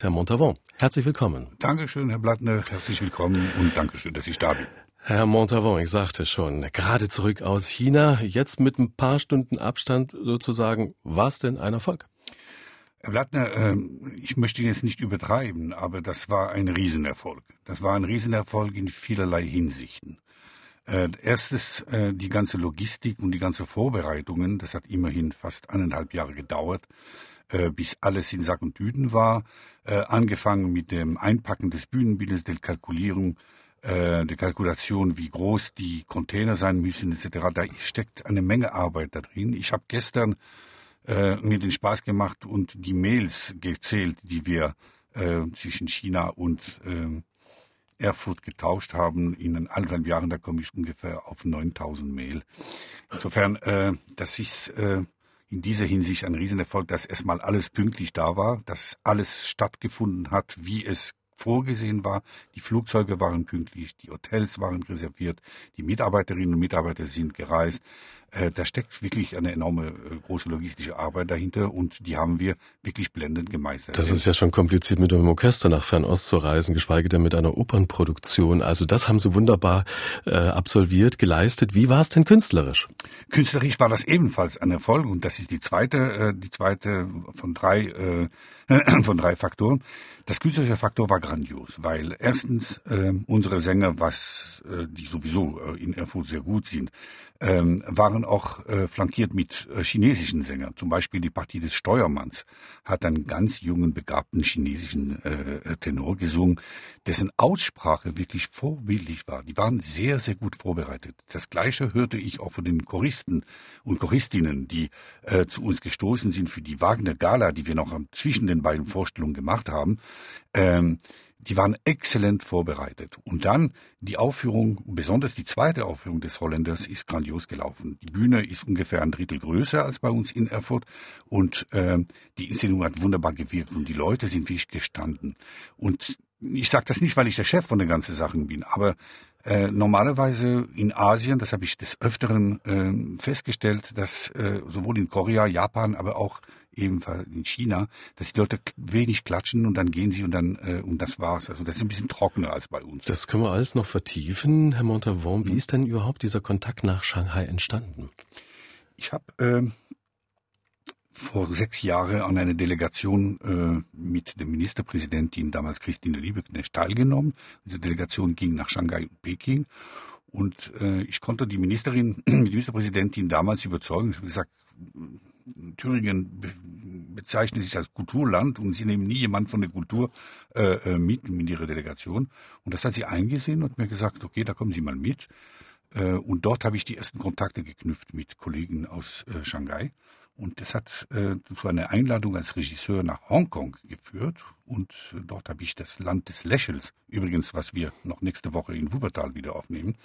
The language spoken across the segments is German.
Herr Montavon, herzlich willkommen. Dankeschön, Herr Blattner, herzlich willkommen und Dankeschön, dass ich da bin. Herr Montavon, ich sagte schon, gerade zurück aus China, jetzt mit ein paar Stunden Abstand sozusagen, war es denn ein Erfolg? Herr Blattner, ähm, ich möchte ihn jetzt nicht übertreiben, aber das war ein Riesenerfolg. Das war ein Riesenerfolg in vielerlei Hinsichten. Äh, erstes, äh, die ganze Logistik und die ganze Vorbereitungen, das hat immerhin fast eineinhalb Jahre gedauert, äh, bis alles in Sack und Tüten war. Angefangen mit dem Einpacken des Bühnenbildes, der Kalkulierung, der Kalkulation, wie groß die Container sein müssen, etc. Da steckt eine Menge Arbeit da drin. Ich habe gestern mir den Spaß gemacht und die Mails gezählt, die wir zwischen China und ähm, Erfurt getauscht haben. In anderthalb Jahren, da komme ich ungefähr auf 9000 Mail. Insofern, äh, das ist äh, in dieser Hinsicht ein Riesenerfolg, dass erstmal alles pünktlich da war, dass alles stattgefunden hat, wie es vorgesehen war. Die Flugzeuge waren pünktlich, die Hotels waren reserviert, die Mitarbeiterinnen und Mitarbeiter sind gereist. Äh, da steckt wirklich eine enorme äh, große logistische Arbeit dahinter und die haben wir wirklich blendend gemeistert. Das ist ja schon kompliziert, mit einem Orchester nach Fernost zu reisen, geschweige denn mit einer Opernproduktion. Also das haben Sie wunderbar äh, absolviert, geleistet. Wie war es denn künstlerisch? Künstlerisch war das ebenfalls ein Erfolg und das ist die zweite, äh, die zweite von drei äh, von drei Faktoren. Das künstlerische Faktor war grandios, weil erstens äh, unsere Sänger, was äh, die sowieso äh, in Erfurt sehr gut sind, ähm, waren auch äh, flankiert mit äh, chinesischen Sängern. Zum Beispiel die Partie des Steuermanns hat einen ganz jungen, begabten chinesischen äh, Tenor gesungen, dessen Aussprache wirklich vorbildlich war. Die waren sehr, sehr gut vorbereitet. Das Gleiche hörte ich auch von den Choristen und Choristinnen, die äh, zu uns gestoßen sind für die Wagner Gala, die wir noch zwischen den beiden Vorstellungen gemacht haben. Ähm, die waren exzellent vorbereitet. Und dann die Aufführung, besonders die zweite Aufführung des Holländers, ist grandios gelaufen. Die Bühne ist ungefähr ein Drittel größer als bei uns in Erfurt und äh, die Inszenierung hat wunderbar gewirkt und die Leute sind wirklich gestanden. Und ich sage das nicht, weil ich der Chef von den ganzen Sachen bin, aber äh, normalerweise in Asien, das habe ich des Öfteren äh, festgestellt, dass äh, sowohl in Korea, Japan, aber auch ebenfalls in China, dass die Leute wenig klatschen und dann gehen sie und dann äh, und das war's. Also das ist ein bisschen trockener als bei uns. Das können wir alles noch vertiefen, Herr Montavon. Wie ist denn überhaupt dieser Kontakt nach Shanghai entstanden? Ich habe äh, vor sechs Jahren an einer Delegation äh, mit dem Ministerpräsidentin, damals Christine Liebeknecht, teilgenommen. Diese Delegation ging nach Shanghai und Peking. Und äh, ich konnte die Ministerin, die Ministerpräsidentin damals überzeugen. Ich habe gesagt, Thüringen bezeichnet sich als Kulturland und sie nehmen nie jemand von der Kultur äh, äh, mit in ihre Delegation. Und das hat sie eingesehen und mir gesagt, okay, da kommen Sie mal mit. Äh, und dort habe ich die ersten Kontakte geknüpft mit Kollegen aus äh, Shanghai. Und das hat äh, zu einer Einladung als Regisseur nach Hongkong geführt. Und äh, dort habe ich das Land des Lächels, übrigens, was wir noch nächste Woche in Wuppertal wieder aufnehmen.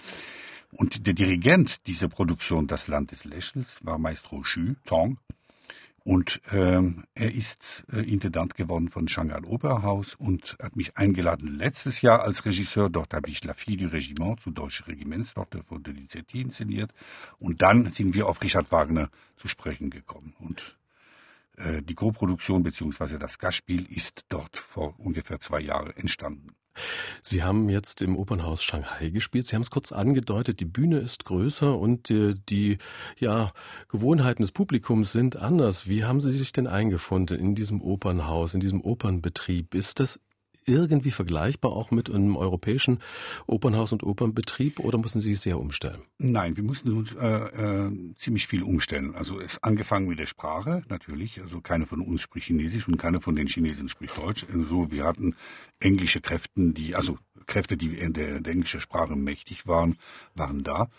Und der Dirigent dieser Produktion, das Land des Lächels, war Maestro Xu Tong. Und ähm, er ist äh, Intendant geworden von Shanghai Operahaus und hat mich eingeladen letztes Jahr als Regisseur. Dort habe ich La Fille du Regiment zu Deutsche Regimentstochter von Donizetti inszeniert. Und dann sind wir auf Richard Wagner zu sprechen gekommen. Und äh, die Co-Produktion beziehungsweise das Gastspiel ist dort vor ungefähr zwei Jahren entstanden. Sie haben jetzt im Opernhaus Shanghai gespielt. Sie haben es kurz angedeutet, die Bühne ist größer und die, äh, die ja, Gewohnheiten des Publikums sind anders. Wie haben Sie sich denn eingefunden in diesem Opernhaus, in diesem Opernbetrieb? Ist das irgendwie vergleichbar auch mit einem europäischen Opernhaus und Opernbetrieb oder müssen Sie sehr umstellen? Nein, wir mussten uns äh, äh, ziemlich viel umstellen. Also es angefangen mit der Sprache natürlich. Also keiner von uns spricht Chinesisch und keiner von den Chinesen spricht Deutsch. Also wir hatten englische Kräfte, die also Kräfte, die in der, der englischen Sprache mächtig waren, waren da.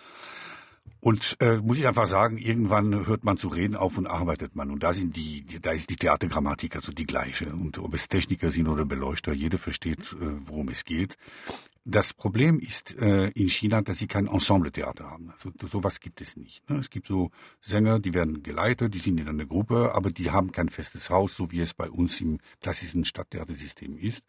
Und äh, muss ich einfach sagen, irgendwann hört man zu reden auf und arbeitet man. Und da sind die, da ist die Theatergrammatik also die gleiche. Und ob es Techniker sind oder Beleuchter, jeder versteht, äh, worum es geht. Das Problem ist äh, in China, dass sie kein Ensembletheater haben. Also sowas gibt es nicht. Ne? Es gibt so Sänger, die werden geleitet, die sind in einer Gruppe, aber die haben kein festes Haus, so wie es bei uns im klassischen Stadttheatersystem ist.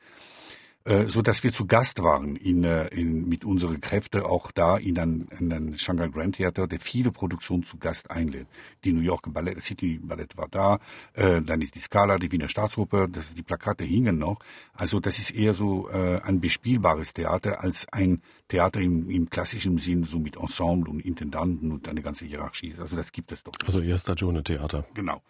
Äh, so dass wir zu Gast waren in, äh, in, mit unseren Kräften auch da in ein, in ein Shanghai Grand Theater, der viele Produktionen zu Gast einlädt. Die New York Ballet, City Ballett war da, äh, dann ist die Scala, die Wiener Staatsoper, das, die Plakate hingen noch. Also das ist eher so äh, ein bespielbares Theater als ein Theater im, im klassischen Sinn, so mit Ensemble und Intendanten und eine ganze Hierarchie. Also das gibt es doch. Also eher Stagione-Theater. Genau.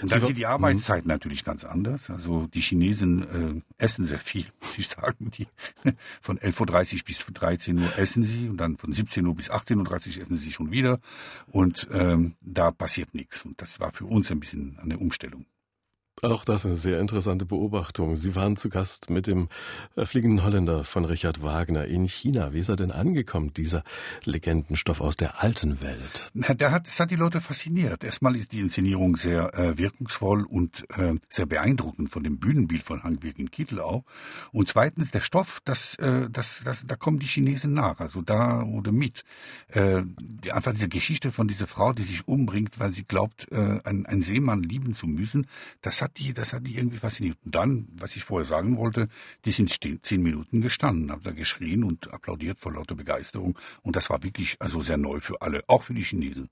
Und dann sind die Arbeitszeiten natürlich ganz anders. Also die Chinesen äh, essen sehr viel, sagen. Die, von 11.30 Uhr bis 13 Uhr essen sie und dann von 17 Uhr bis 18.30 Uhr essen sie schon wieder. Und ähm, da passiert nichts. Und das war für uns ein bisschen eine Umstellung. Auch das eine sehr interessante Beobachtung. Sie waren zu Gast mit dem äh, fliegenden Holländer von Richard Wagner in China. Wie ist er denn angekommen, dieser Legendenstoff aus der alten Welt? Na, der hat, das hat die Leute fasziniert. Erstmal ist die Inszenierung sehr äh, wirkungsvoll und äh, sehr beeindruckend von dem Bühnenbild von Hank in Kittelau. Und zweitens der Stoff, das, äh, das, das, da kommen die Chinesen nach, also da oder mit. Äh, die, einfach diese Geschichte von dieser Frau, die sich umbringt, weil sie glaubt, äh, einen, einen Seemann lieben zu müssen, das hat die, das hat die irgendwie fasziniert. Und dann, was ich vorher sagen wollte, die sind zehn Minuten gestanden, haben da geschrien und applaudiert vor lauter Begeisterung. Und das war wirklich also sehr neu für alle, auch für die Chinesen.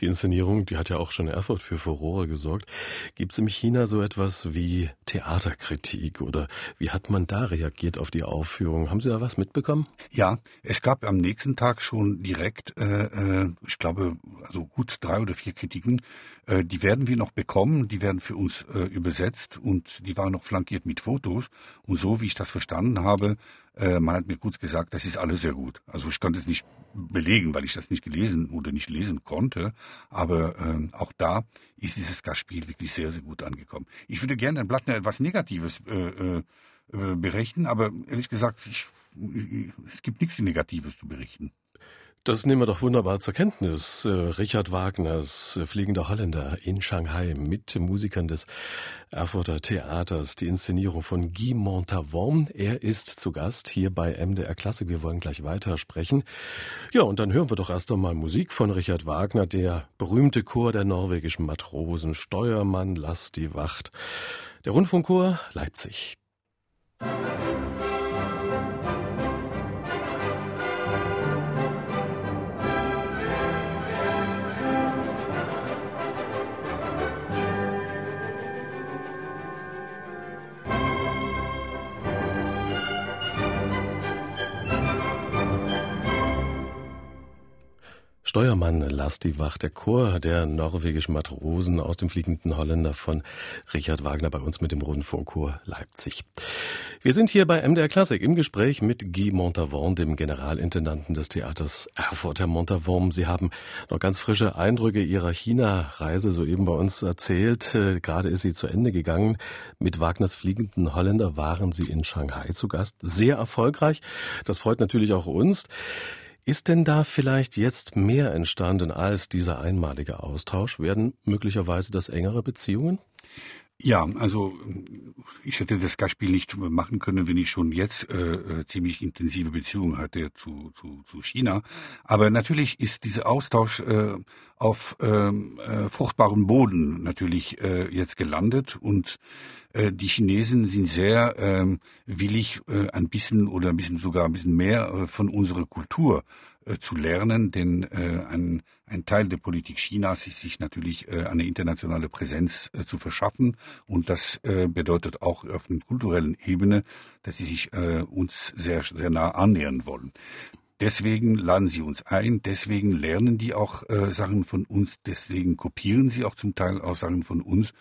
Die Inszenierung, die hat ja auch schon Erfurt für Furore gesorgt. Gibt es in China so etwas wie Theaterkritik oder wie hat man da reagiert auf die Aufführung? Haben Sie da was mitbekommen? Ja, es gab am nächsten Tag schon direkt, äh, äh ich glaube, also gut drei oder vier Kritiken. Äh, die werden wir noch bekommen, die werden für uns äh, übersetzt und die waren noch flankiert mit Fotos. Und so wie ich das verstanden habe, äh, man hat mir kurz gesagt, das ist alles sehr gut. Also ich konnte es nicht belegen, weil ich das nicht gelesen oder nicht lesen konnte. Aber äh, auch da ist dieses Gastspiel wirklich sehr, sehr gut angekommen. Ich würde gerne Herrn Blattner etwas Negatives äh, äh, berichten, aber ehrlich gesagt, ich, es gibt nichts Negatives zu berichten. Das nehmen wir doch wunderbar zur Kenntnis. Äh, Richard Wagners äh, Fliegender Holländer in Shanghai mit Musikern des Erfurter Theaters, die Inszenierung von Guy Montavon. Er ist zu Gast hier bei MDR Klassik. Wir wollen gleich weitersprechen. Ja, und dann hören wir doch erst einmal Musik von Richard Wagner, der berühmte Chor der norwegischen Matrosen, Steuermann, lass die Wacht. Der Rundfunkchor Leipzig. Steuermann las die Wacht, der Chor der norwegischen Matrosen aus dem fliegenden Holländer von Richard Wagner bei uns mit dem Rundfunkchor Leipzig. Wir sind hier bei MDR Klassik im Gespräch mit Guy Montavon, dem Generalintendanten des Theaters Erfurt. Herr Montavon, Sie haben noch ganz frische Eindrücke Ihrer China-Reise soeben bei uns erzählt. Äh, gerade ist sie zu Ende gegangen. Mit Wagners fliegenden Holländer waren Sie in Shanghai zu Gast. Sehr erfolgreich. Das freut natürlich auch uns. Ist denn da vielleicht jetzt mehr entstanden als dieser einmalige Austausch? Werden möglicherweise das engere Beziehungen? Ja, also ich hätte das Gastspiel nicht machen können, wenn ich schon jetzt äh, äh, ziemlich intensive Beziehungen hatte zu, zu, zu China. Aber natürlich ist dieser Austausch äh, auf ähm, äh, fruchtbaren Boden natürlich äh, jetzt gelandet und äh, die Chinesen sind sehr äh, willig, äh, ein bisschen oder ein bisschen sogar ein bisschen mehr äh, von unserer Kultur äh, zu lernen, denn äh, ein, ein Teil der Politik Chinas ist sich natürlich äh, eine internationale Präsenz äh, zu verschaffen und das äh, bedeutet auch auf der kulturellen Ebene, dass sie sich äh, uns sehr, sehr nah annähern wollen. Deswegen laden sie uns ein, deswegen lernen die auch äh, Sachen von uns, deswegen kopieren sie auch zum Teil auch Sachen von uns.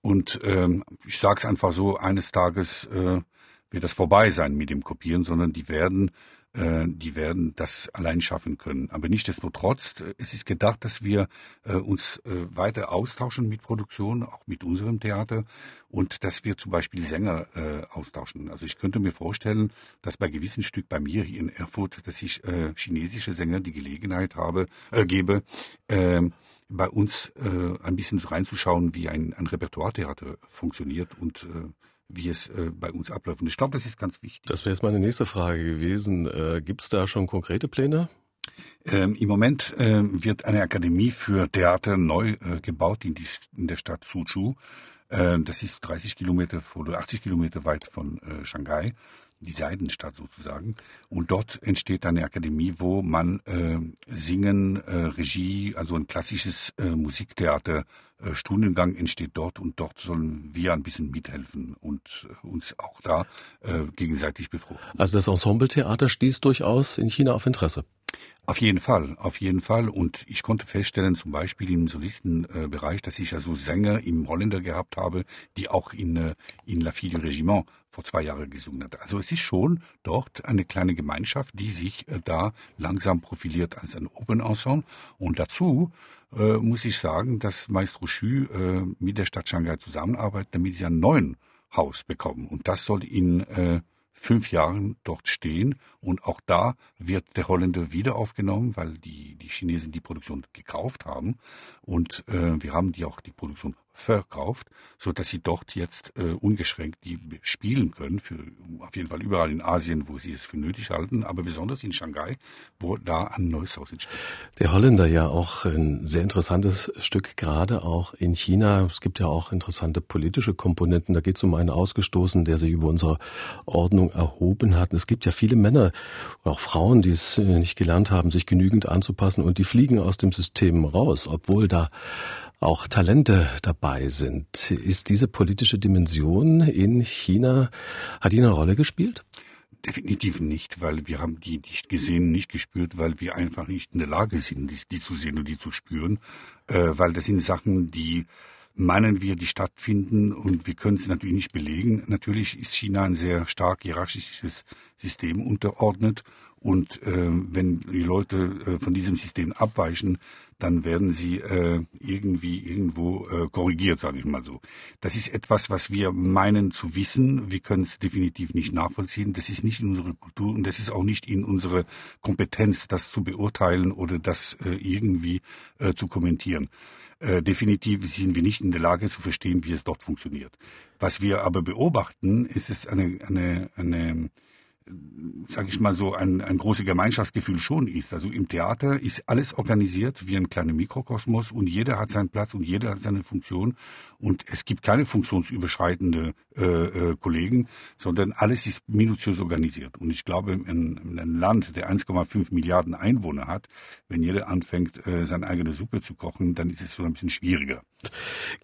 Und ähm, ich sage es einfach so, eines Tages äh, wird das vorbei sein mit dem Kopieren, sondern die werden die werden das allein schaffen können. Aber nichtsdestotrotz, äh, es ist gedacht, dass wir äh, uns äh, weiter austauschen mit Produktion, auch mit unserem Theater und dass wir zum Beispiel Sänger äh, austauschen. Also ich könnte mir vorstellen, dass bei gewissen Stück bei mir hier in Erfurt, dass ich äh, chinesische Sänger die Gelegenheit habe, äh, gebe, äh, bei uns äh, ein bisschen reinzuschauen, wie ein, ein Repertoiretheater funktioniert und äh, wie es äh, bei uns abläuft. Und ich glaube, das ist ganz wichtig. Das wäre jetzt meine nächste Frage gewesen. Äh, Gibt es da schon konkrete Pläne? Ähm, Im Moment ähm, wird eine Akademie für Theater neu äh, gebaut in, die, in der Stadt Suzhou. Äh, das ist 30 Kilometer oder 80 Kilometer weit von äh, Shanghai die Seidenstadt sozusagen. Und dort entsteht eine Akademie, wo man äh, Singen, äh, Regie, also ein klassisches äh, Musiktheater, äh, Stundengang entsteht dort und dort sollen wir ein bisschen mithelfen und äh, uns auch da äh, gegenseitig befruchten. Also das Ensembletheater stieß durchaus in China auf Interesse. Auf jeden Fall, auf jeden Fall. Und ich konnte feststellen, zum Beispiel im Solistenbereich, dass ich also Sänger im Holländer gehabt habe, die auch in, äh, in La Fille du Regiment vor zwei Jahren gesungen hat. Also es ist schon dort eine kleine Gemeinschaft, die sich äh, da langsam profiliert als ein Open Ensemble. Und dazu äh, muss ich sagen, dass Maestro Xu äh, mit der Stadt Shanghai zusammenarbeitet, damit sie einen neuen Haus bekommen. Und das soll in äh, fünf Jahren dort stehen. Und auch da wird der Holländer wieder aufgenommen, weil die, die Chinesen die Produktion gekauft haben. Und äh, wir haben die auch die Produktion verkauft, so dass sie dort jetzt äh, ungeschränkt die spielen können, für auf jeden Fall überall in Asien, wo sie es für nötig halten, aber besonders in Shanghai, wo da ein neues Haus entsteht. Der Holländer ja auch ein sehr interessantes Stück, gerade auch in China. Es gibt ja auch interessante politische Komponenten. Da geht es um einen Ausgestoßen, der sich über unsere Ordnung erhoben hat. es gibt ja viele Männer, auch Frauen, die es nicht gelernt haben, sich genügend anzupassen und die fliegen aus dem System raus, obwohl da auch Talente dabei sind. Ist diese politische Dimension in China, hat die eine Rolle gespielt? Definitiv nicht, weil wir haben die nicht gesehen, nicht gespürt, weil wir einfach nicht in der Lage sind, die, die zu sehen und die zu spüren, äh, weil das sind Sachen, die meinen wir, die stattfinden und wir können sie natürlich nicht belegen. Natürlich ist China ein sehr stark hierarchisches System unterordnet und äh, wenn die Leute äh, von diesem System abweichen, dann werden sie äh, irgendwie irgendwo äh, korrigiert, sage ich mal so. Das ist etwas, was wir meinen zu wissen. Wir können es definitiv nicht nachvollziehen. Das ist nicht in unserer Kultur und das ist auch nicht in unserer Kompetenz, das zu beurteilen oder das äh, irgendwie äh, zu kommentieren. Äh, definitiv sind wir nicht in der Lage zu verstehen, wie es dort funktioniert. Was wir aber beobachten, ist es eine, eine, eine sage ich mal so, ein, ein großes Gemeinschaftsgefühl schon ist. Also im Theater ist alles organisiert wie ein kleiner Mikrokosmos und jeder hat seinen Platz und jeder hat seine Funktion und es gibt keine funktionsüberschreitende äh, äh, Kollegen, sondern alles ist minutiös organisiert. Und ich glaube, in, in einem Land, der 1,5 Milliarden Einwohner hat, wenn jeder anfängt, äh, seine eigene Suppe zu kochen, dann ist es so ein bisschen schwieriger.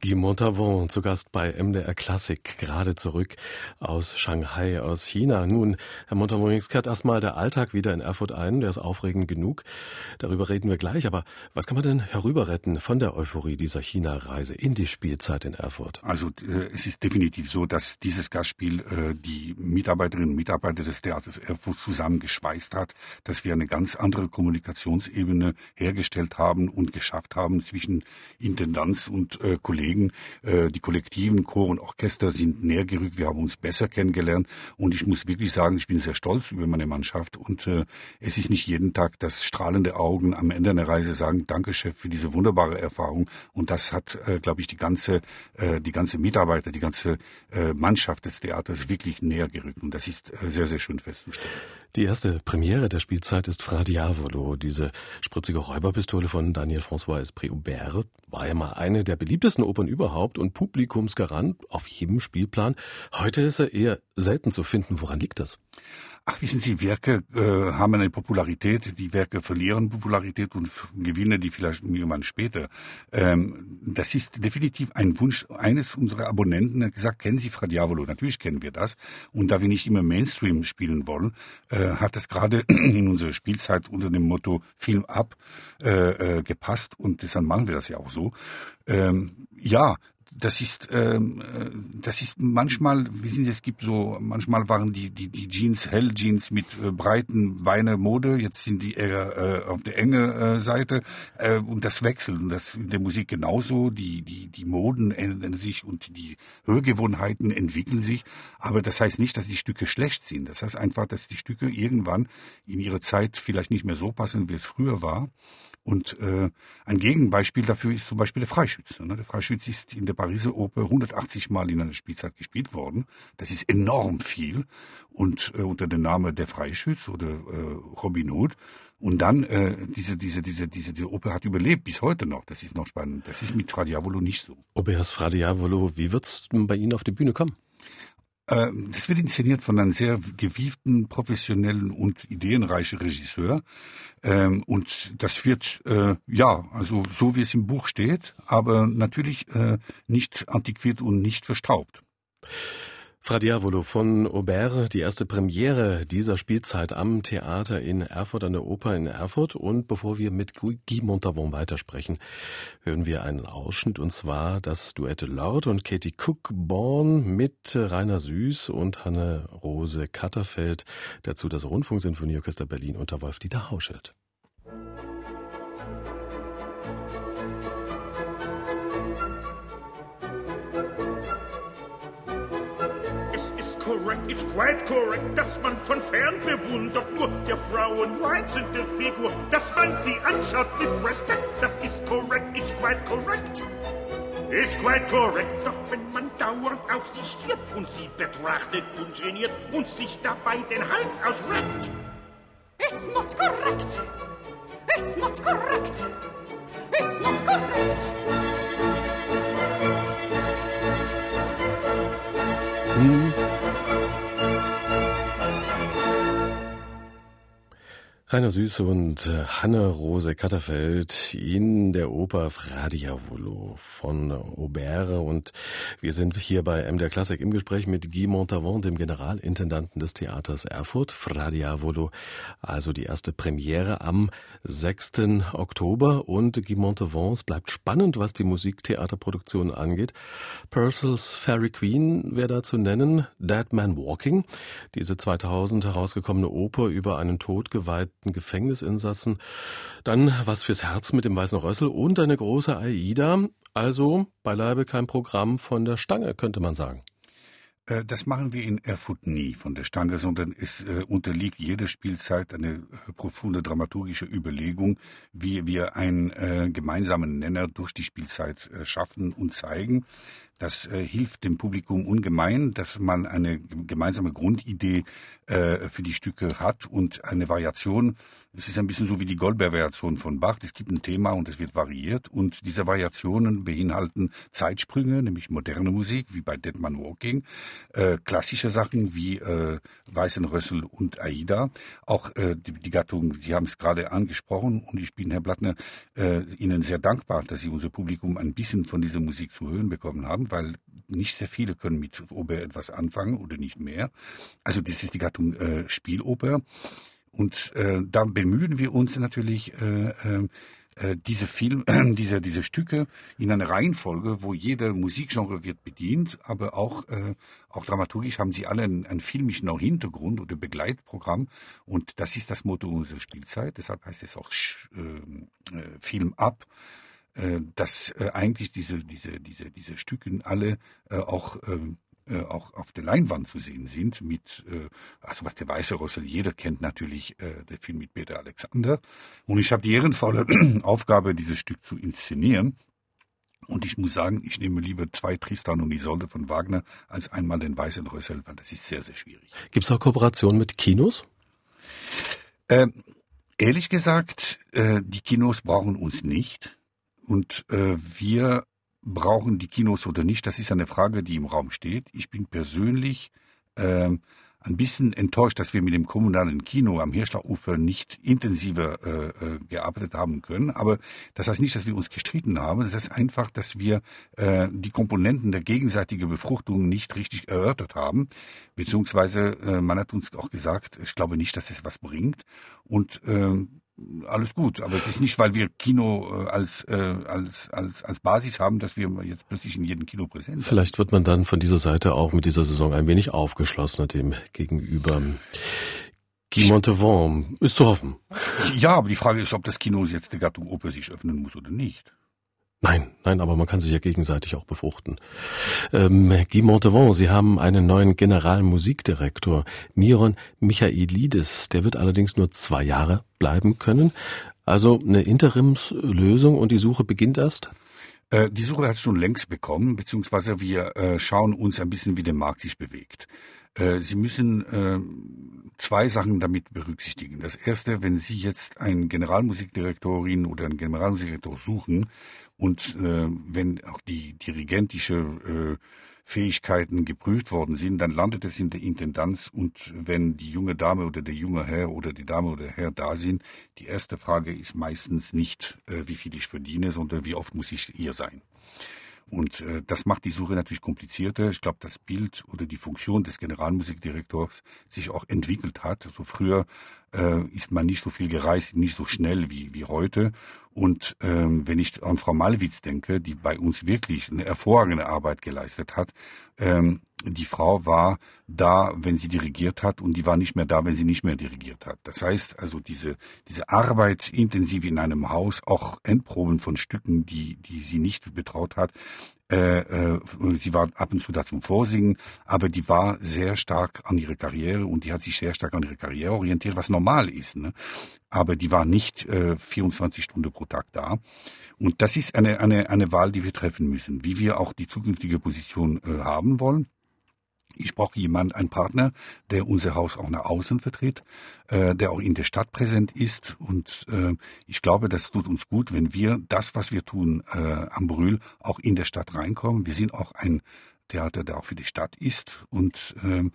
Guy Montavon zu Gast bei MDR Klassik, gerade zurück aus Shanghai, aus China. Nun, Herr jetzt kehrt erstmal der Alltag wieder in Erfurt ein, der ist aufregend genug. Darüber reden wir gleich, aber was kann man denn herüberretten von der Euphorie dieser China-Reise in die Spielzeit in Erfurt? Also äh, es ist definitiv so, dass dieses Gastspiel äh, die Mitarbeiterinnen und Mitarbeiter des Theaters Erfurt zusammengeschweißt hat, dass wir eine ganz andere Kommunikationsebene hergestellt haben und geschafft haben zwischen Intendanz und äh, Kollegen. Die kollektiven Chor und Orchester sind näher gerückt, wir haben uns besser kennengelernt und ich muss wirklich sagen, ich bin sehr stolz über meine Mannschaft und äh, es ist nicht jeden Tag, dass strahlende Augen am Ende einer Reise sagen, danke Chef für diese wunderbare Erfahrung und das hat, äh, glaube ich, die ganze äh, die ganze Mitarbeiter, die ganze äh, Mannschaft des Theaters wirklich näher gerückt. Und das ist äh, sehr, sehr schön festzustellen. Die erste Premiere der Spielzeit ist Fra Diavolo. Diese spritzige Räuberpistole von Daniel François Esprit-Hubert war ja mal eine der beliebtesten Opern überhaupt und Publikumsgarant auf jedem Spielplan. Heute ist er eher selten zu finden. Woran liegt das? Ach, wissen Sie, Werke äh, haben eine Popularität, die Werke verlieren Popularität und gewinnen die vielleicht irgendwann später. Ähm, das ist definitiv ein Wunsch eines unserer Abonnenten, hat gesagt, kennen Sie Fra Diavolo? Natürlich kennen wir das. Und da wir nicht immer Mainstream spielen wollen, äh, hat das gerade in unserer Spielzeit unter dem Motto Film ab äh, äh, gepasst und deshalb machen wir das ja auch so. Ähm, ja, das ist, ähm, äh, das ist manchmal, wissen Sie, es gibt so, manchmal waren die, die, die Jeans, Hell Jeans mit äh, breiten Beine Mode, jetzt sind die eher äh, auf der enge äh, Seite. Äh, und das wechselt und das in der Musik genauso, die, die, die Moden ändern sich und die Hörgewohnheiten entwickeln sich, aber das heißt nicht, dass die Stücke schlecht sind, das heißt einfach, dass die Stücke irgendwann in ihre Zeit vielleicht nicht mehr so passen, wie es früher war. Und äh, ein Gegenbeispiel dafür ist zum Beispiel der Freischütze. Ne? Der Freischütze ist in der Pariser Oper 180 Mal in einer Spielzeit gespielt worden. Das ist enorm viel. Und äh, unter dem Namen Der Freischütz oder äh, Robin Hood. Und dann äh, diese, diese, diese, diese, diese Oper hat überlebt bis heute noch. Das ist noch spannend. Das ist mit Fra Diavolo nicht so. Oberas Fra Diavolo, wie wird's bei Ihnen auf die Bühne kommen? Ähm, das wird inszeniert von einem sehr gewieften, professionellen und ideenreichen Regisseur. Ähm, und das wird, äh, ja, also so wie es im Buch steht, aber natürlich äh, nicht antiquiert und nicht verstaubt. Fra Diavolo von Aubert, die erste Premiere dieser Spielzeit am Theater in Erfurt, an der Oper in Erfurt. Und bevor wir mit Guy Montavon weitersprechen, hören wir einen Ausschnitt, und zwar das Duette Lord und Katie Cookborn mit Rainer Süß und Hanne-Rose Katterfeld. Dazu das Rundfunksinfonieorchester Berlin unter Wolf-Dieter Hauschild. It's quite correct, dass man von fern bewundert nur der Frauen reizende Figur, dass man sie anschaut mit Respekt, das ist korrekt, it's quite correct. It's quite correct, doch wenn man dauernd auf sie stiert und sie betrachtet ungeniert und sich dabei den Hals ausreckt. It's not correct. It's not correct. It's not correct. Hm. Rainer Süß und äh, Hanne-Rose Katterfeld in der Oper Fra Diavolo von Aubert. Und wir sind hier bei MDR Klassik im Gespräch mit Guy Montavon, dem Generalintendanten des Theaters Erfurt. Fra Diavolo, also die erste Premiere am 6. Oktober. Und Guy Montavon, es bleibt spannend, was die Musiktheaterproduktion angeht. Purcell's Fairy Queen wäre da zu nennen. Dead Man Walking, diese 2000 herausgekommene Oper über einen todgeweihten verfolgten Gefängnisinsassen. Dann was fürs Herz mit dem Weißen Rössel und eine große AIDA. Also beileibe kein Programm von der Stange, könnte man sagen. Äh, das machen wir in Erfurt nie von der Stange, sondern es äh, unterliegt jeder Spielzeit eine äh, profunde dramaturgische Überlegung, wie wir einen gemeinsamen Nenner durch die Spielzeit schaffen und zeigen. Das hilft dem Publikum ungemein, dass man eine gemeinsame Grundidee äh, für die Stücke hat und eine Variation. Es ist ein bisschen so wie die Goldberg-Variation von Bach. Es gibt ein Thema und es wird variiert. Und diese Variationen beinhalten Zeitsprünge, nämlich moderne Musik, wie bei Dead Man Walking, äh, klassische Sachen wie äh, Weißen Rössel und Aida. Auch äh, die, die Gattung, Sie haben es gerade angesprochen und ich bin, Herr Blattner, äh, Ihnen sehr dankbar, dass Sie unser Publikum ein bisschen von dieser Musik zu hören bekommen haben weil nicht sehr viele können mit Oper etwas anfangen oder nicht mehr. Also das ist die Gattung äh, Spieloper. Und äh, da bemühen wir uns natürlich, äh, äh, äh diese Film, äh, diese, diese Stücke in einer Reihenfolge, wo jeder Musikgenre wird bedient, aber auch, äh, auch dramaturgisch haben sie alle einen, einen filmischen Hintergrund oder Begleitprogramm. Und das ist das Motto unserer Spielzeit. Deshalb heißt es auch äh, äh, Film ab. Äh, dass äh, eigentlich diese, diese, diese, diese Stücke alle äh, auch ähm, auch auf der Leinwand zu sehen sind mit also was der weiße Rössel jeder kennt natürlich der Film mit Peter Alexander und ich habe die ehrenvolle Aufgabe dieses Stück zu inszenieren und ich muss sagen, ich nehme lieber zwei Tristan und Isolde von Wagner als einmal den weißen Rössel, weil das ist sehr, sehr schwierig. Gibt es auch Kooperationen mit Kinos? Äh, ehrlich gesagt, äh, die Kinos brauchen uns nicht. Und äh, wir brauchen die Kinos oder nicht, das ist eine Frage, die im Raum steht. Ich bin persönlich äh, ein bisschen enttäuscht, dass wir mit dem kommunalen Kino am Hirschlachufer nicht intensiver äh, äh, gearbeitet haben können. Aber das heißt nicht, dass wir uns gestritten haben. Das heißt einfach, dass wir äh, die Komponenten der gegenseitigen Befruchtung nicht richtig erörtert haben. Beziehungsweise äh, man hat uns auch gesagt, ich glaube nicht, dass es was bringt. Und äh, alles gut. Aber es ist nicht, weil wir Kino äh, als, äh, als, als, als Basis haben, dass wir jetzt plötzlich in jedem Kino präsent sind. Vielleicht wird man dann von dieser Seite auch mit dieser Saison ein wenig aufgeschlossener dem gegenüber. Guy Montevon ist zu hoffen. Ja, aber die Frage ist, ob das Kino jetzt der Gattung Oper sich öffnen muss oder nicht. Nein, nein, aber man kann sich ja gegenseitig auch befruchten. Ähm, Guy Montevon, Sie haben einen neuen Generalmusikdirektor, Miron Michaelidis. Der wird allerdings nur zwei Jahre bleiben können. Also eine Interimslösung und die Suche beginnt erst? Äh, die Suche hat schon längst bekommen, beziehungsweise wir äh, schauen uns ein bisschen, wie der Markt sich bewegt. Äh, Sie müssen äh, zwei Sachen damit berücksichtigen. Das erste, wenn Sie jetzt einen Generalmusikdirektorin oder einen Generalmusikdirektor suchen und äh, wenn auch die dirigentische äh, Fähigkeiten geprüft worden sind, dann landet es in der Intendanz und wenn die junge Dame oder der junge Herr oder die Dame oder der Herr da sind, die erste Frage ist meistens nicht, äh, wie viel ich verdiene, sondern wie oft muss ich hier sein. Und äh, das macht die Suche natürlich komplizierter. Ich glaube, das Bild oder die Funktion des Generalmusikdirektors sich auch entwickelt hat. Also früher äh, ist man nicht so viel gereist, nicht so schnell wie, wie heute. Und ähm, wenn ich an Frau Malwitz denke, die bei uns wirklich eine hervorragende Arbeit geleistet hat, ähm, die Frau war da, wenn sie dirigiert hat und die war nicht mehr da, wenn sie nicht mehr dirigiert hat. Das heißt also diese, diese Arbeit intensiv in einem Haus, auch Endproben von Stücken, die, die sie nicht betraut hat, äh, äh, sie war ab und zu da zum Vorsingen, aber die war sehr stark an ihre Karriere und die hat sich sehr stark an ihre Karriere orientiert, was normal ist. Ne? Aber die war nicht äh, 24 Stunden pro Tag da. Und das ist eine, eine, eine Wahl, die wir treffen müssen, wie wir auch die zukünftige Position äh, haben wollen. Ich brauche jemand, einen Partner, der unser Haus auch nach außen vertritt, äh, der auch in der Stadt präsent ist. Und äh, ich glaube, das tut uns gut, wenn wir das, was wir tun äh, am Brühl, auch in der Stadt reinkommen. Wir sind auch ein Theater, der auch für die Stadt ist. Und ähm,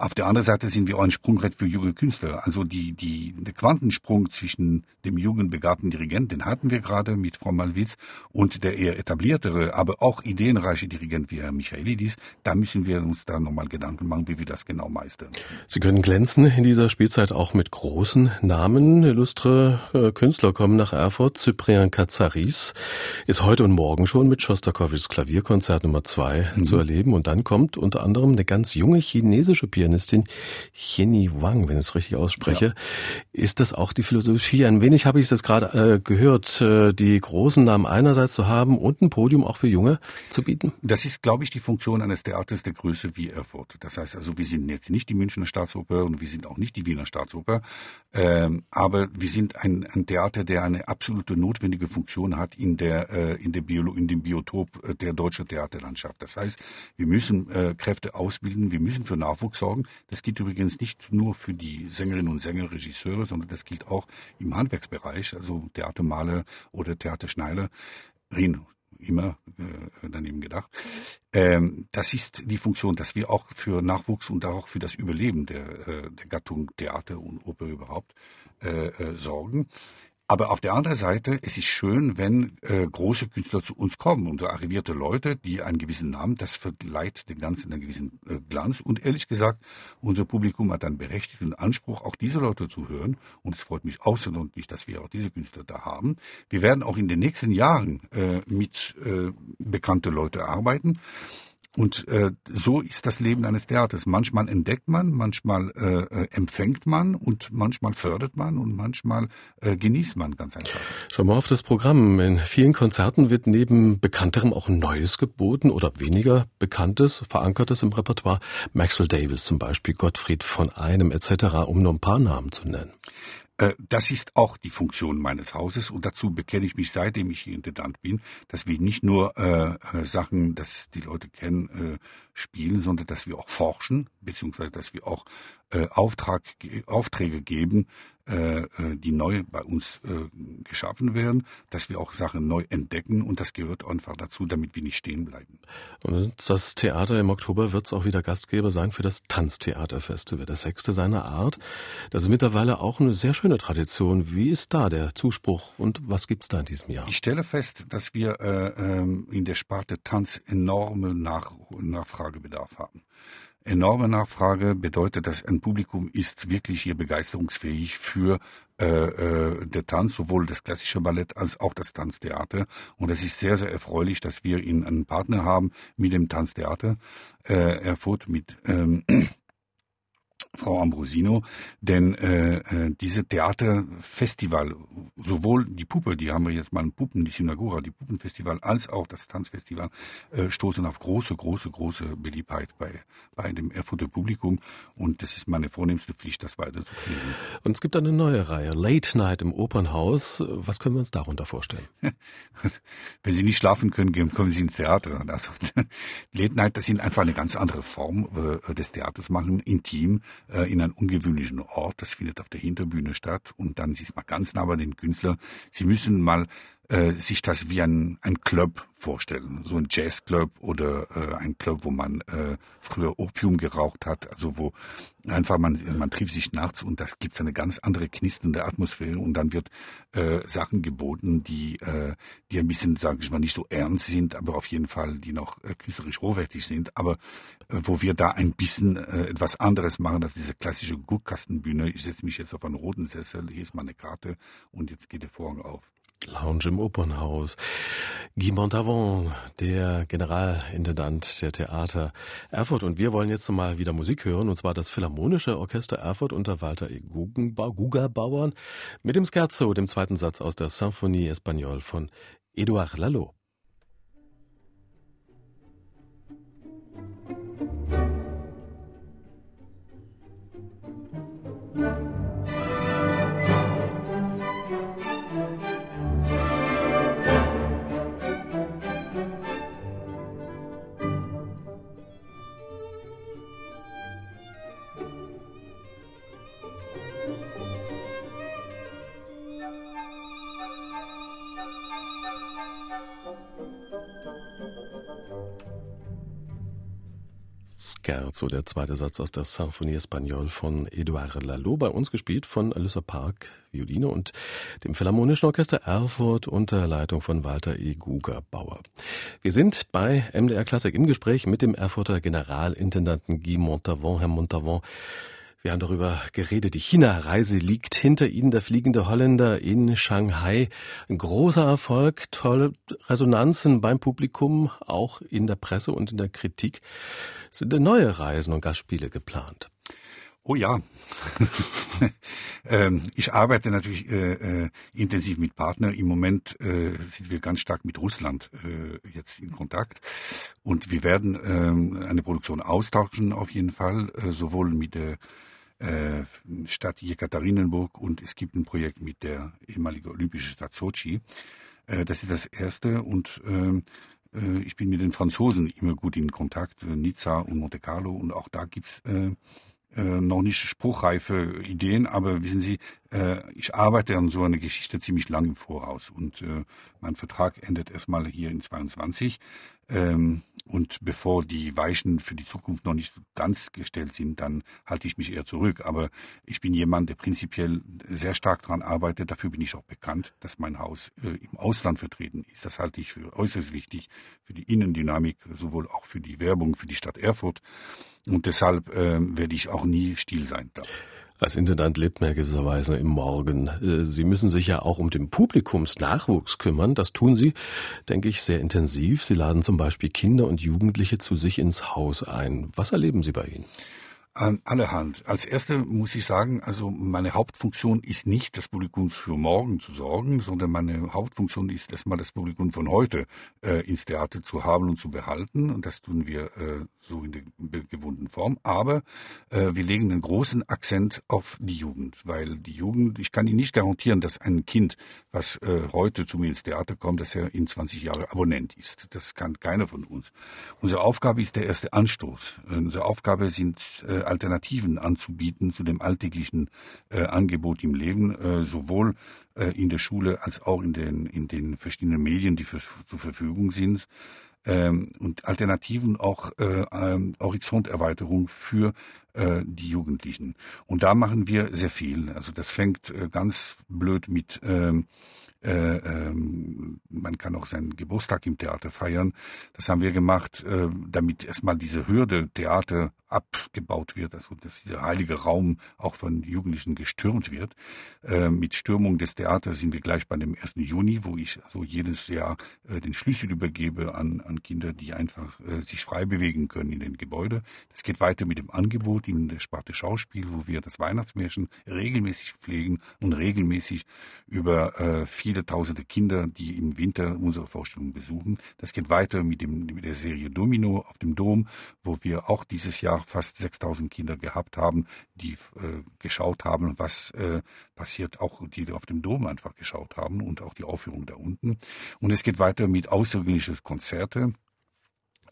auf der anderen Seite sind wir auch ein Sprungbrett für junge Künstler. Also die, die, der Quantensprung zwischen dem jungen, begabten Dirigent, den hatten wir gerade mit Frau Malwitz, und der eher etabliertere, aber auch ideenreiche Dirigent wie Herr Michaelidis, da müssen wir uns da nochmal Gedanken machen, wie wir das genau meistern. Sie können glänzen in dieser Spielzeit auch mit großen Namen. Illustre äh, Künstler kommen nach Erfurt. Cyprien Katsaris ist heute und morgen schon mit Schostakowitschs Klavierkonzert Nummer zwei mhm. zu erleben. Und dann kommt unter anderem eine ganz junge chinesische Pianistin Pianistin Jenny Wang, wenn ich es richtig ausspreche. Ja. Ist das auch die Philosophie? Ein wenig habe ich das gerade äh, gehört, äh, die großen Namen einerseits zu haben und ein Podium auch für Junge zu bieten? Das ist, glaube ich, die Funktion eines Theaters der Größe wie Erfurt. Das heißt also, wir sind jetzt nicht die Münchner Staatsoper und wir sind auch nicht die Wiener Staatsoper, ähm, aber wir sind ein, ein, Theater, der eine absolute notwendige Funktion hat in der äh, in der Biolo in dem Biotop äh, der deutschen Theaterlandschaft. Das heißt, wir müssen äh, Kräfte ausbilden, wir müssen für Nachwuchs sorgen sorgen. Das gilt übrigens nicht nur für die Sängerinnen und Sänger, Regisseure, sondern das gilt auch im Handwerksbereich, also Theatermaler oder Theaterschneider. Rin, immer äh, daneben gedacht. Ähm, das ist die Funktion, dass wir auch für Nachwuchs und auch für das Überleben der, äh, der Gattung Theater und Oper überhaupt äh, äh, sorgen. Aber auf der anderen Seite, es ist schön, wenn äh, große Künstler zu uns kommen, unsere arrivierte Leute, die einen gewissen Namen, das verleiht den Ganzen einen gewissen äh, Glanz. Und ehrlich gesagt, unser Publikum hat einen berechtigten Anspruch, auch diese Leute zu hören. Und es freut mich außerordentlich, dass wir auch diese Künstler da haben. Wir werden auch in den nächsten Jahren äh, mit äh, bekannte Leute arbeiten. Und äh, so ist das Leben eines Theaters. Manchmal entdeckt man, manchmal äh, äh, empfängt man und manchmal fördert man und manchmal äh, genießt man ganz einfach. Schau mal auf das Programm. In vielen Konzerten wird neben Bekannterem auch Neues geboten oder weniger Bekanntes, Verankertes im Repertoire. Maxwell Davis zum Beispiel, Gottfried von Einem etc., um nur ein paar Namen zu nennen. Äh, das ist auch die Funktion meines Hauses und dazu bekenne ich mich, seitdem ich hier Intendant bin, dass wir nicht nur äh, äh, Sachen, dass die Leute kennen, äh, spielen, sondern dass wir auch forschen, beziehungsweise dass wir auch äh, Auftrag, Aufträge geben, äh, äh, die neu bei uns äh, geschaffen werden, dass wir auch Sachen neu entdecken und das gehört einfach dazu, damit wir nicht stehen bleiben. Und das Theater im Oktober wird es auch wieder Gastgeber sein für das Tanztheaterfestival, das sechste seiner Art. Das ist mittlerweile auch eine sehr schöne Tradition. Wie ist da der Zuspruch und was gibt's da in diesem Jahr? Ich stelle fest, dass wir äh, ähm, in der Sparte Tanz enorme Nach Nachfragebedarf haben enorme Nachfrage bedeutet, dass ein Publikum ist wirklich hier begeisterungsfähig für äh, äh, der Tanz, sowohl das klassische Ballett als auch das Tanztheater. Und es ist sehr, sehr erfreulich, dass wir einen Partner haben mit dem Tanztheater äh, Erfurt, mit ähm, Frau Ambrosino, denn äh, äh, diese Theaterfestival, sowohl die Puppe, die haben wir jetzt mal in Puppen, die Synagora, die Puppenfestival, als auch das Tanzfestival, äh, stoßen auf große, große, große Beliebtheit bei, bei dem Erfurter Publikum und das ist meine vornehmste Pflicht, das weiterzukriegen. Und es gibt eine neue Reihe, Late Night im Opernhaus. Was können wir uns darunter vorstellen? Wenn Sie nicht schlafen können, kommen Sie ins Theater. Also, Late Night, das sind einfach eine ganz andere Form äh, des Theaters machen, intim, äh, in einem ungewöhnlichen Ort. Das findet auf der Hinterbühne statt und dann sieht man ganz nah bei den Künstler. Sie müssen mal äh, sich das wie ein, ein Club vorstellen. So ein Jazzclub oder äh, ein Club, wo man äh, früher Opium geraucht hat, also wo einfach man, man trifft sich nachts und das gibt eine ganz andere knisternde Atmosphäre und dann wird äh, Sachen geboten, die, äh, die ein bisschen, sage ich mal, nicht so ernst sind, aber auf jeden Fall, die noch äh, künstlerisch hochwertig sind, aber äh, wo wir da ein bisschen äh, etwas anderes machen als diese klassische Guckkastenbühne. Ich setze mich jetzt auf einen roten Sessel, hier ist meine Karte und jetzt geht der Vorhang auf. Lounge im Opernhaus. Guy Montavon, der Generalintendant der Theater Erfurt. Und wir wollen jetzt mal wieder Musik hören, und zwar das Philharmonische Orchester Erfurt unter Walter E. Gugerbauern mit dem Scherzo, dem zweiten Satz aus der Symphonie Espagnole von Edouard Lalo. Scherzo, der zweite Satz aus der Symphonie Espagnole von Edouard Lalo, bei uns gespielt von Alyssa Park, Violine und dem Philharmonischen Orchester Erfurt unter Leitung von Walter E. Guger-Bauer. Wir sind bei MDR Klassik im Gespräch mit dem Erfurter Generalintendanten Guy Montavon. Herr Montavon, wir haben darüber geredet. Die China-Reise liegt hinter Ihnen, der fliegende Holländer in Shanghai. Ein großer Erfolg, tolle Resonanzen beim Publikum, auch in der Presse und in der Kritik. Sind denn neue Reisen und Gastspiele geplant? Oh ja. ähm, ich arbeite natürlich äh, äh, intensiv mit Partnern. Im Moment äh, sind wir ganz stark mit Russland äh, jetzt in Kontakt. Und wir werden ähm, eine Produktion austauschen auf jeden Fall, äh, sowohl mit der äh, Stadt Jekaterinenburg und es gibt ein Projekt mit der ehemaligen olympischen Stadt Sochi. Äh, das ist das erste und ähm, äh, ich bin mit den Franzosen immer gut in Kontakt, Nizza und Monte Carlo und auch da gibt's äh, noch nicht spruchreife Ideen, aber wissen Sie, ich arbeite an so einer Geschichte ziemlich lang im Voraus und mein Vertrag endet erstmal hier in 22. Ähm, und bevor die Weichen für die Zukunft noch nicht ganz gestellt sind, dann halte ich mich eher zurück. Aber ich bin jemand, der prinzipiell sehr stark daran arbeitet. Dafür bin ich auch bekannt, dass mein Haus äh, im Ausland vertreten ist. Das halte ich für äußerst wichtig für die Innendynamik, sowohl auch für die Werbung für die Stadt Erfurt. Und deshalb äh, werde ich auch nie still sein. Da. Als Intendant lebt man gewisserweise im Morgen. Äh, Sie müssen sich ja auch um den Publikumsnachwuchs kümmern. Das tun Sie, denke ich, sehr intensiv. Sie laden zum Beispiel Kinder und Jugendliche zu sich ins Haus ein. Was erleben Sie bei Ihnen? An allerhand. Als erste muss ich sagen, also meine Hauptfunktion ist nicht, das Publikum für morgen zu sorgen, sondern meine Hauptfunktion ist erstmal das Publikum von heute äh, ins Theater zu haben und zu behalten. Und das tun wir äh, so in der gewohnten Form. Aber äh, wir legen einen großen Akzent auf die Jugend, weil die Jugend, ich kann Ihnen nicht garantieren, dass ein Kind, was äh, heute zu mir ins Theater kommt, dass er in 20 Jahre Abonnent ist. Das kann keiner von uns. Unsere Aufgabe ist der erste Anstoß. Unsere Aufgabe sind äh, Alternativen anzubieten zu dem alltäglichen äh, Angebot im Leben, äh, sowohl äh, in der Schule als auch in den, in den verschiedenen Medien, die für, zur Verfügung sind. Ähm, und Alternativen auch äh, ähm, Horizonterweiterung für äh, die Jugendlichen. Und da machen wir sehr viel. Also das fängt äh, ganz blöd mit ähm, äh, ähm, man kann auch seinen Geburtstag im Theater feiern. Das haben wir gemacht, äh, damit erstmal diese Hürde Theater abgebaut wird, also dass dieser heilige Raum auch von Jugendlichen gestürmt wird. Äh, mit Stürmung des Theaters sind wir gleich bei dem 1. Juni, wo ich also jedes Jahr äh, den Schlüssel übergebe an, an Kinder, die einfach äh, sich frei bewegen können in den Gebäuden. Das geht weiter mit dem Angebot in der Sparte Schauspiel, wo wir das Weihnachtsmärchen regelmäßig pflegen und regelmäßig über äh, viele tausende Kinder, die im Winter unsere Vorstellung besuchen. Das geht weiter mit, dem, mit der Serie Domino auf dem Dom, wo wir auch dieses Jahr fast 6000 Kinder gehabt haben, die äh, geschaut haben, was äh, passiert, auch die auf dem Dom einfach geschaut haben und auch die Aufführung da unten. Und es geht weiter mit außergewöhnlichen Konzerte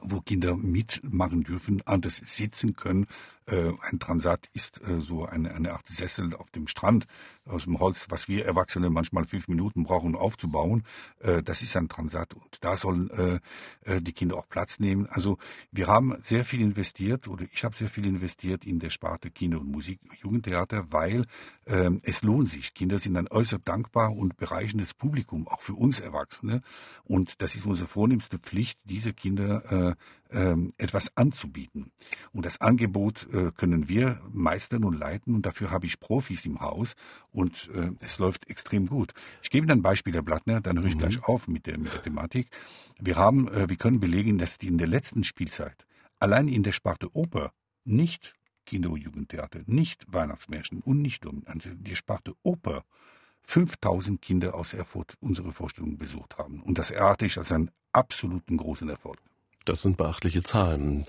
wo Kinder mitmachen dürfen, anders sitzen können, äh, ein Transat ist äh, so eine, eine Art Sessel auf dem Strand aus dem Holz, was wir Erwachsene manchmal fünf Minuten brauchen, um aufzubauen. Äh, das ist ein Transat und da sollen äh, äh, die Kinder auch Platz nehmen. Also wir haben sehr viel investiert oder ich habe sehr viel investiert in der Sparte Kinder- und Musik, Jugendtheater, weil äh, es lohnt sich. Kinder sind ein äußerst dankbar und bereichendes Publikum, auch für uns Erwachsene. Und das ist unsere vornehmste Pflicht, diese Kinder etwas anzubieten. Und das Angebot äh, können wir meistern und leiten und dafür habe ich Profis im Haus und äh, es läuft extrem gut. Ich gebe Ihnen ein Beispiel, Herr Blattner, dann höre ich mhm. gleich auf mit der, mit der Thematik. Wir haben, äh, wir können belegen, dass die in der letzten Spielzeit allein in der Sparte Oper nicht Kinder- und Jugendtheater, nicht Weihnachtsmärchen und nicht also die Sparte Oper 5000 Kinder aus Erfurt unsere Vorstellung besucht haben. Und das erachte ich als einen absoluten großen Erfolg. Das sind beachtliche Zahlen.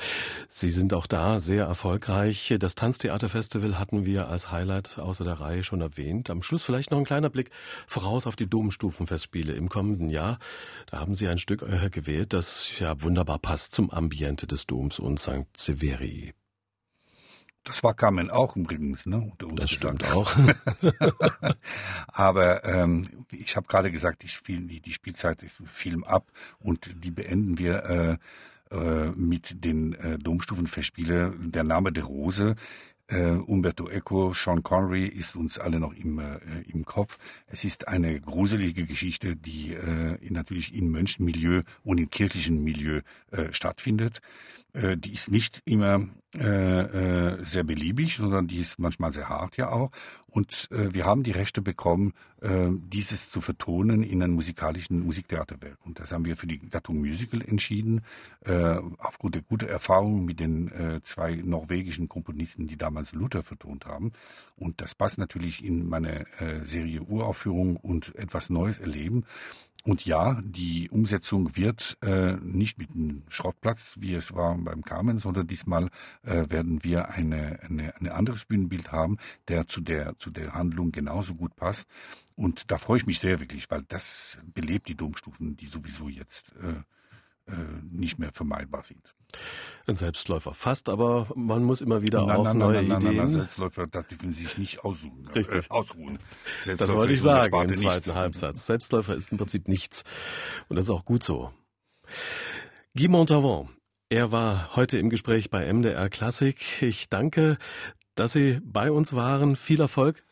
Sie sind auch da sehr erfolgreich. Das Tanztheaterfestival hatten wir als Highlight außer der Reihe schon erwähnt. Am Schluss vielleicht noch ein kleiner Blick voraus auf die Domstufenfestspiele im kommenden Jahr. Da haben Sie ein Stück äh, gewählt, das ja wunderbar passt zum Ambiente des Doms und St. Severi. Das war Carmen auch übrigens, ne? das stimmt auch. Aber ähm, ich habe gerade gesagt, ich spiel, die, die Spielzeit ist Film ab und die beenden wir äh, äh, mit den äh, Domstufenfestspiele Der Name der Rose. Äh, Umberto Eco, Sean Connery ist uns alle noch im, äh, im Kopf. Es ist eine gruselige Geschichte, die äh, natürlich im Mönchmilieu und im kirchlichen Milieu äh, stattfindet. Äh, die ist nicht immer äh, äh, sehr beliebig, sondern die ist manchmal sehr hart ja auch. Und äh, wir haben die Rechte bekommen, äh, dieses zu vertonen in einem musikalischen Musiktheaterwerk. Und das haben wir für die Gattung Musical entschieden, äh, aufgrund der guten Erfahrung mit den äh, zwei norwegischen Komponisten, die damals Luther vertont haben. Und das passt natürlich in meine äh, Serie Uraufführung und etwas Neues erleben. Und ja, die Umsetzung wird äh, nicht mit einem Schrottplatz, wie es war beim Carmen, sondern diesmal äh, werden wir eine, eine, eine anderes Bühnenbild haben, der zu der zu der Handlung genauso gut passt. Und da freue ich mich sehr wirklich, weil das belebt die Domstufen, die sowieso jetzt äh, nicht mehr vermeidbar sind. Ein Selbstläufer fast, aber man muss immer wieder nein, auch nein, neue nein, Ideen. Nein, Selbstläufer, da dürfen Sie sich nicht aussuchen, Richtig. Äh, ausruhen. Das wollte ich sagen im zweiten nichts. Halbsatz. Selbstläufer ist im Prinzip nichts. Und das ist auch gut so. Guy Montavon, er war heute im Gespräch bei MDR Klassik. Ich danke, dass Sie bei uns waren. Viel Erfolg